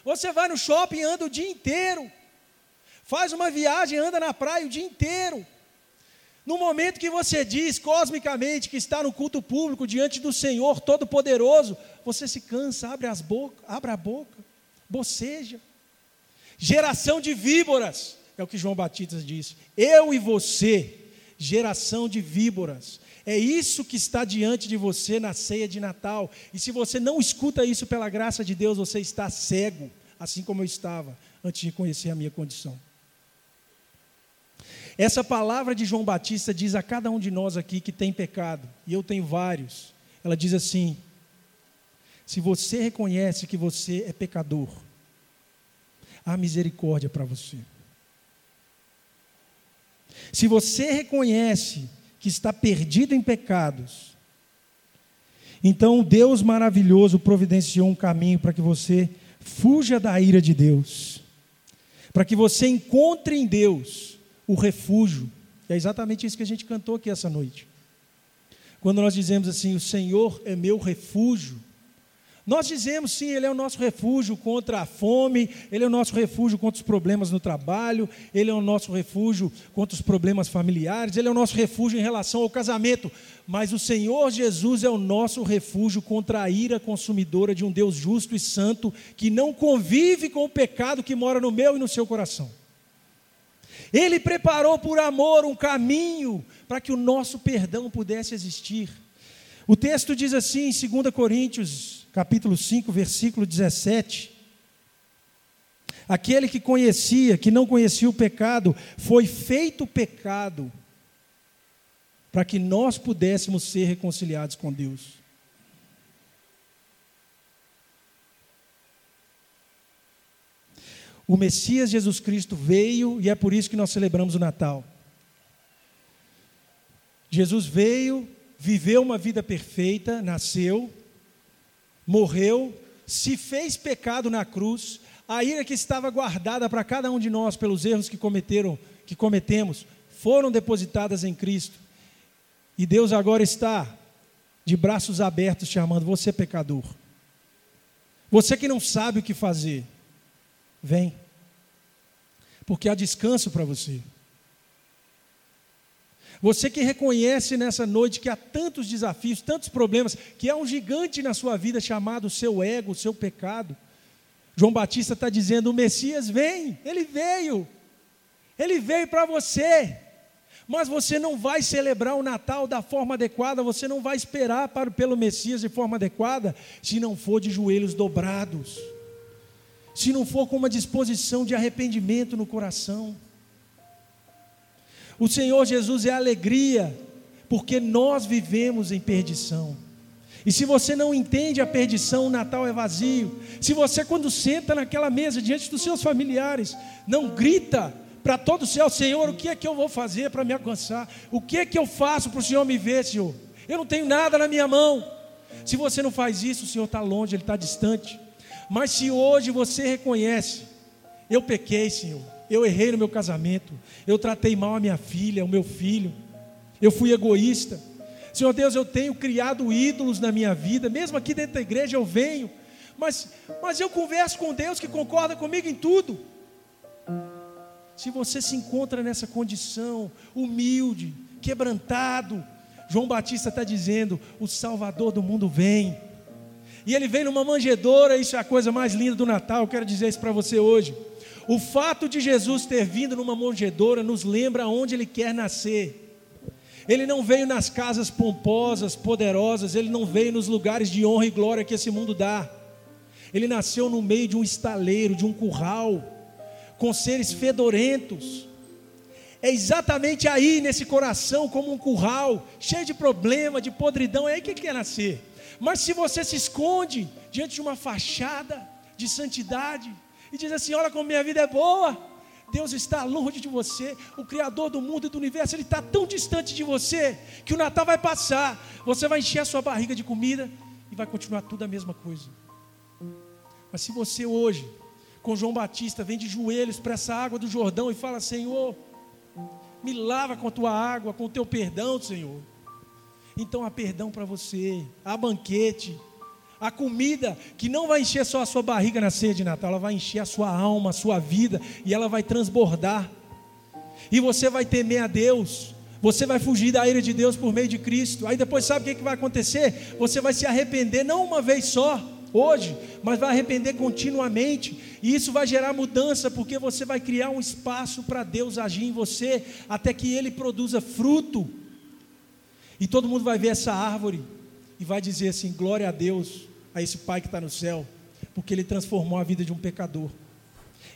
S1: Você vai no shopping e anda o dia inteiro. Faz uma viagem, anda na praia o dia inteiro. No momento que você diz cosmicamente que está no culto público diante do Senhor Todo-Poderoso, você se cansa, abre, as boca, abre a boca, boceja. Geração de víboras, é o que João Batista disse. Eu e você, geração de víboras. É isso que está diante de você na ceia de Natal. E se você não escuta isso pela graça de Deus, você está cego, assim como eu estava antes de conhecer a minha condição. Essa palavra de João Batista diz a cada um de nós aqui que tem pecado, e eu tenho vários. Ela diz assim: se você reconhece que você é pecador, há misericórdia para você. Se você reconhece que está perdido em pecados, então Deus maravilhoso providenciou um caminho para que você fuja da ira de Deus, para que você encontre em Deus o refúgio. É exatamente isso que a gente cantou aqui essa noite. Quando nós dizemos assim, o Senhor é meu refúgio, nós dizemos sim, Ele é o nosso refúgio contra a fome, Ele é o nosso refúgio contra os problemas no trabalho, Ele é o nosso refúgio contra os problemas familiares, Ele é o nosso refúgio em relação ao casamento. Mas o Senhor Jesus é o nosso refúgio contra a ira consumidora de um Deus justo e santo que não convive com o pecado que mora no meu e no seu coração. Ele preparou por amor um caminho para que o nosso perdão pudesse existir. O texto diz assim em 2 Coríntios, capítulo 5, versículo 17: Aquele que conhecia, que não conhecia o pecado, foi feito pecado para que nós pudéssemos ser reconciliados com Deus. O Messias Jesus Cristo veio e é por isso que nós celebramos o Natal. Jesus veio, viveu uma vida perfeita, nasceu, morreu, se fez pecado na cruz, a ira que estava guardada para cada um de nós pelos erros que cometeram, que cometemos, foram depositadas em Cristo. E Deus agora está de braços abertos chamando você pecador. Você que não sabe o que fazer, vem. Porque há descanso para você. Você que reconhece nessa noite que há tantos desafios, tantos problemas, que há um gigante na sua vida chamado seu ego, seu pecado. João Batista está dizendo: o Messias vem, ele veio, ele veio para você. Mas você não vai celebrar o Natal da forma adequada, você não vai esperar para, pelo Messias de forma adequada, se não for de joelhos dobrados, se não for com uma disposição de arrependimento no coração. O Senhor Jesus é alegria, porque nós vivemos em perdição. E se você não entende a perdição, o Natal é vazio. Se você, quando senta naquela mesa diante dos seus familiares, não grita para todo o céu: Senhor, o que é que eu vou fazer para me alcançar? O que é que eu faço para o Senhor me ver, Senhor? Eu não tenho nada na minha mão. Se você não faz isso, o Senhor está longe, Ele está distante. Mas se hoje você reconhece, eu pequei, Senhor, eu errei no meu casamento, eu tratei mal a minha filha, o meu filho, eu fui egoísta. Senhor Deus, eu tenho criado ídolos na minha vida, mesmo aqui dentro da igreja eu venho, mas, mas eu converso com Deus que concorda comigo em tudo. Se você se encontra nessa condição, humilde, quebrantado, João Batista está dizendo: o Salvador do mundo vem. E ele vem numa manjedoura, isso é a coisa mais linda do Natal, eu quero dizer isso para você hoje. O fato de Jesus ter vindo numa manjedoura nos lembra onde ele quer nascer. Ele não veio nas casas pomposas, poderosas, ele não veio nos lugares de honra e glória que esse mundo dá. Ele nasceu no meio de um estaleiro, de um curral, com seres fedorentos. É exatamente aí, nesse coração, como um curral, cheio de problema, de podridão, é aí que ele quer nascer. Mas se você se esconde diante de uma fachada de santidade e diz assim: Olha como minha vida é boa, Deus está longe de você, o Criador do mundo e do universo, Ele está tão distante de você, que o Natal vai passar, você vai encher a sua barriga de comida e vai continuar tudo a mesma coisa. Mas se você hoje, com João Batista, vem de joelhos para essa água do Jordão e fala: Senhor, me lava com a tua água, com o teu perdão, Senhor. Então há perdão para você, há banquete a comida que não vai encher só a sua barriga na ceia de Natal, ela vai encher a sua alma, a sua vida e ela vai transbordar. E você vai temer a Deus, você vai fugir da ira de Deus por meio de Cristo. Aí depois sabe o que, que vai acontecer? Você vai se arrepender, não uma vez só, hoje, mas vai arrepender continuamente. E isso vai gerar mudança, porque você vai criar um espaço para Deus agir em você, até que Ele produza fruto. E todo mundo vai ver essa árvore e vai dizer assim: glória a Deus, a esse Pai que está no céu, porque Ele transformou a vida de um pecador.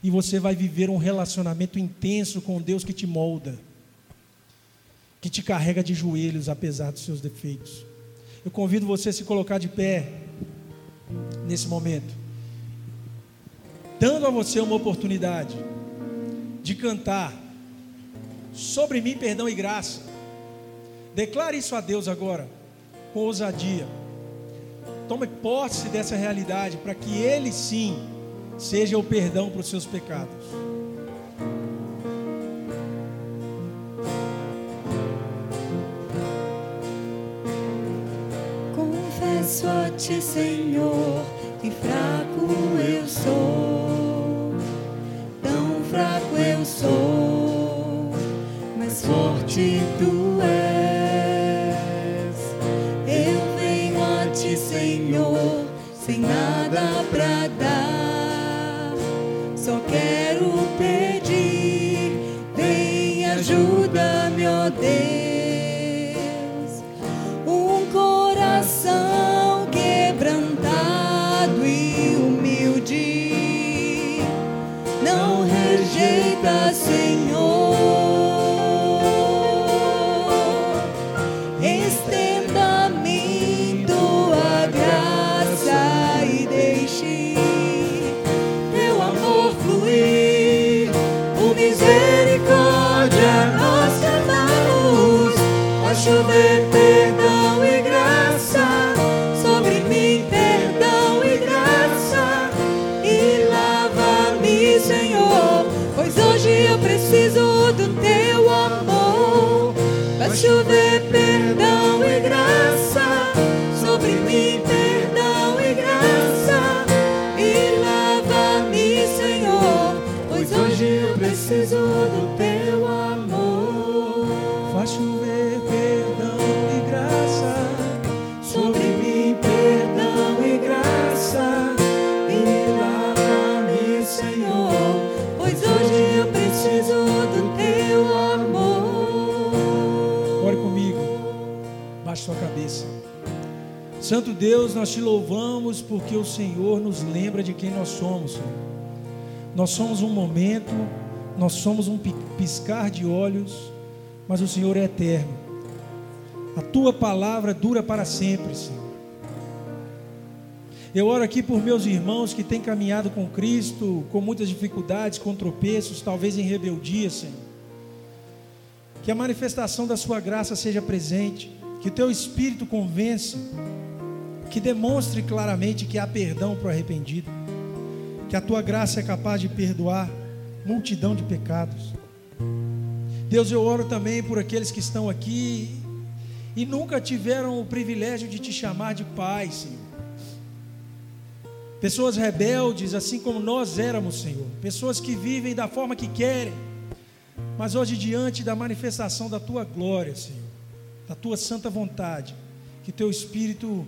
S1: E você vai viver um relacionamento intenso com Deus que te molda, que te carrega de joelhos apesar dos seus defeitos. Eu convido você a se colocar de pé nesse momento, dando a você uma oportunidade de cantar sobre mim perdão e graça. Declare isso a Deus agora, com ousadia. Tome posse dessa realidade para que Ele sim seja o perdão para os seus pecados.
S2: Confesso a Ti, Senhor, que fraco eu sou, tão fraco eu sou, mas forte Tu és. Nada pra dar. Só quero pedir, vem ajuda-me, ó Deus.
S1: Deus, nós te louvamos porque o Senhor nos lembra de quem nós somos. Nós somos um momento, nós somos um piscar de olhos, mas o Senhor é eterno. A tua palavra dura para sempre, Senhor. Eu oro aqui por meus irmãos que têm caminhado com Cristo, com muitas dificuldades, com tropeços, talvez em rebeldia, Senhor. Que a manifestação da Sua graça seja presente, que o Teu Espírito convença, que demonstre claramente que há perdão para o arrependido que a tua graça é capaz de perdoar multidão de pecados. Deus, eu oro também por aqueles que estão aqui e nunca tiveram o privilégio de te chamar de Pai, Senhor. Pessoas rebeldes, assim como nós éramos, Senhor. Pessoas que vivem da forma que querem, mas hoje, diante da manifestação da tua glória, Senhor, da tua santa vontade, que teu Espírito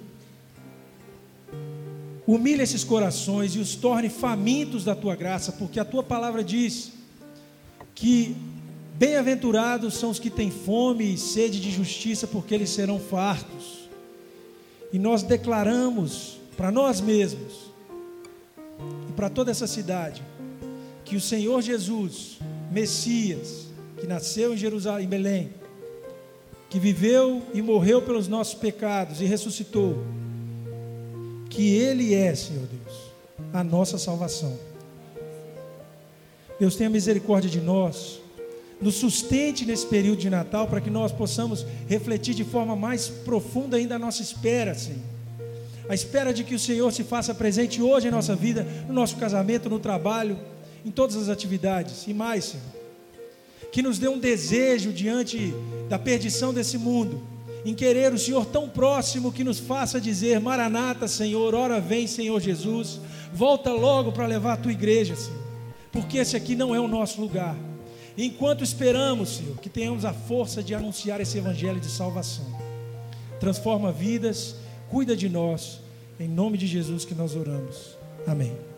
S1: Humilha esses corações e os torne famintos da tua graça, porque a tua palavra diz que bem-aventurados são os que têm fome e sede de justiça, porque eles serão fartos. E nós declaramos para nós mesmos e para toda essa cidade que o Senhor Jesus, Messias, que nasceu em Jerusalém, em Belém, que viveu e morreu pelos nossos pecados e ressuscitou, que Ele é, Senhor Deus, a nossa salvação. Deus tenha misericórdia de nós, nos sustente nesse período de Natal para que nós possamos refletir de forma mais profunda ainda a nossa espera, Senhor. A espera de que o Senhor se faça presente hoje em nossa vida, no nosso casamento, no trabalho, em todas as atividades e mais, Senhor. Que nos dê um desejo diante da perdição desse mundo em querer o Senhor tão próximo que nos faça dizer: Maranata, Senhor, ora vem, Senhor Jesus, volta logo para levar a tua igreja, Senhor, porque esse aqui não é o nosso lugar. Enquanto esperamos, Senhor, que tenhamos a força de anunciar esse evangelho de salvação, transforma vidas, cuida de nós, em nome de Jesus que nós oramos. Amém.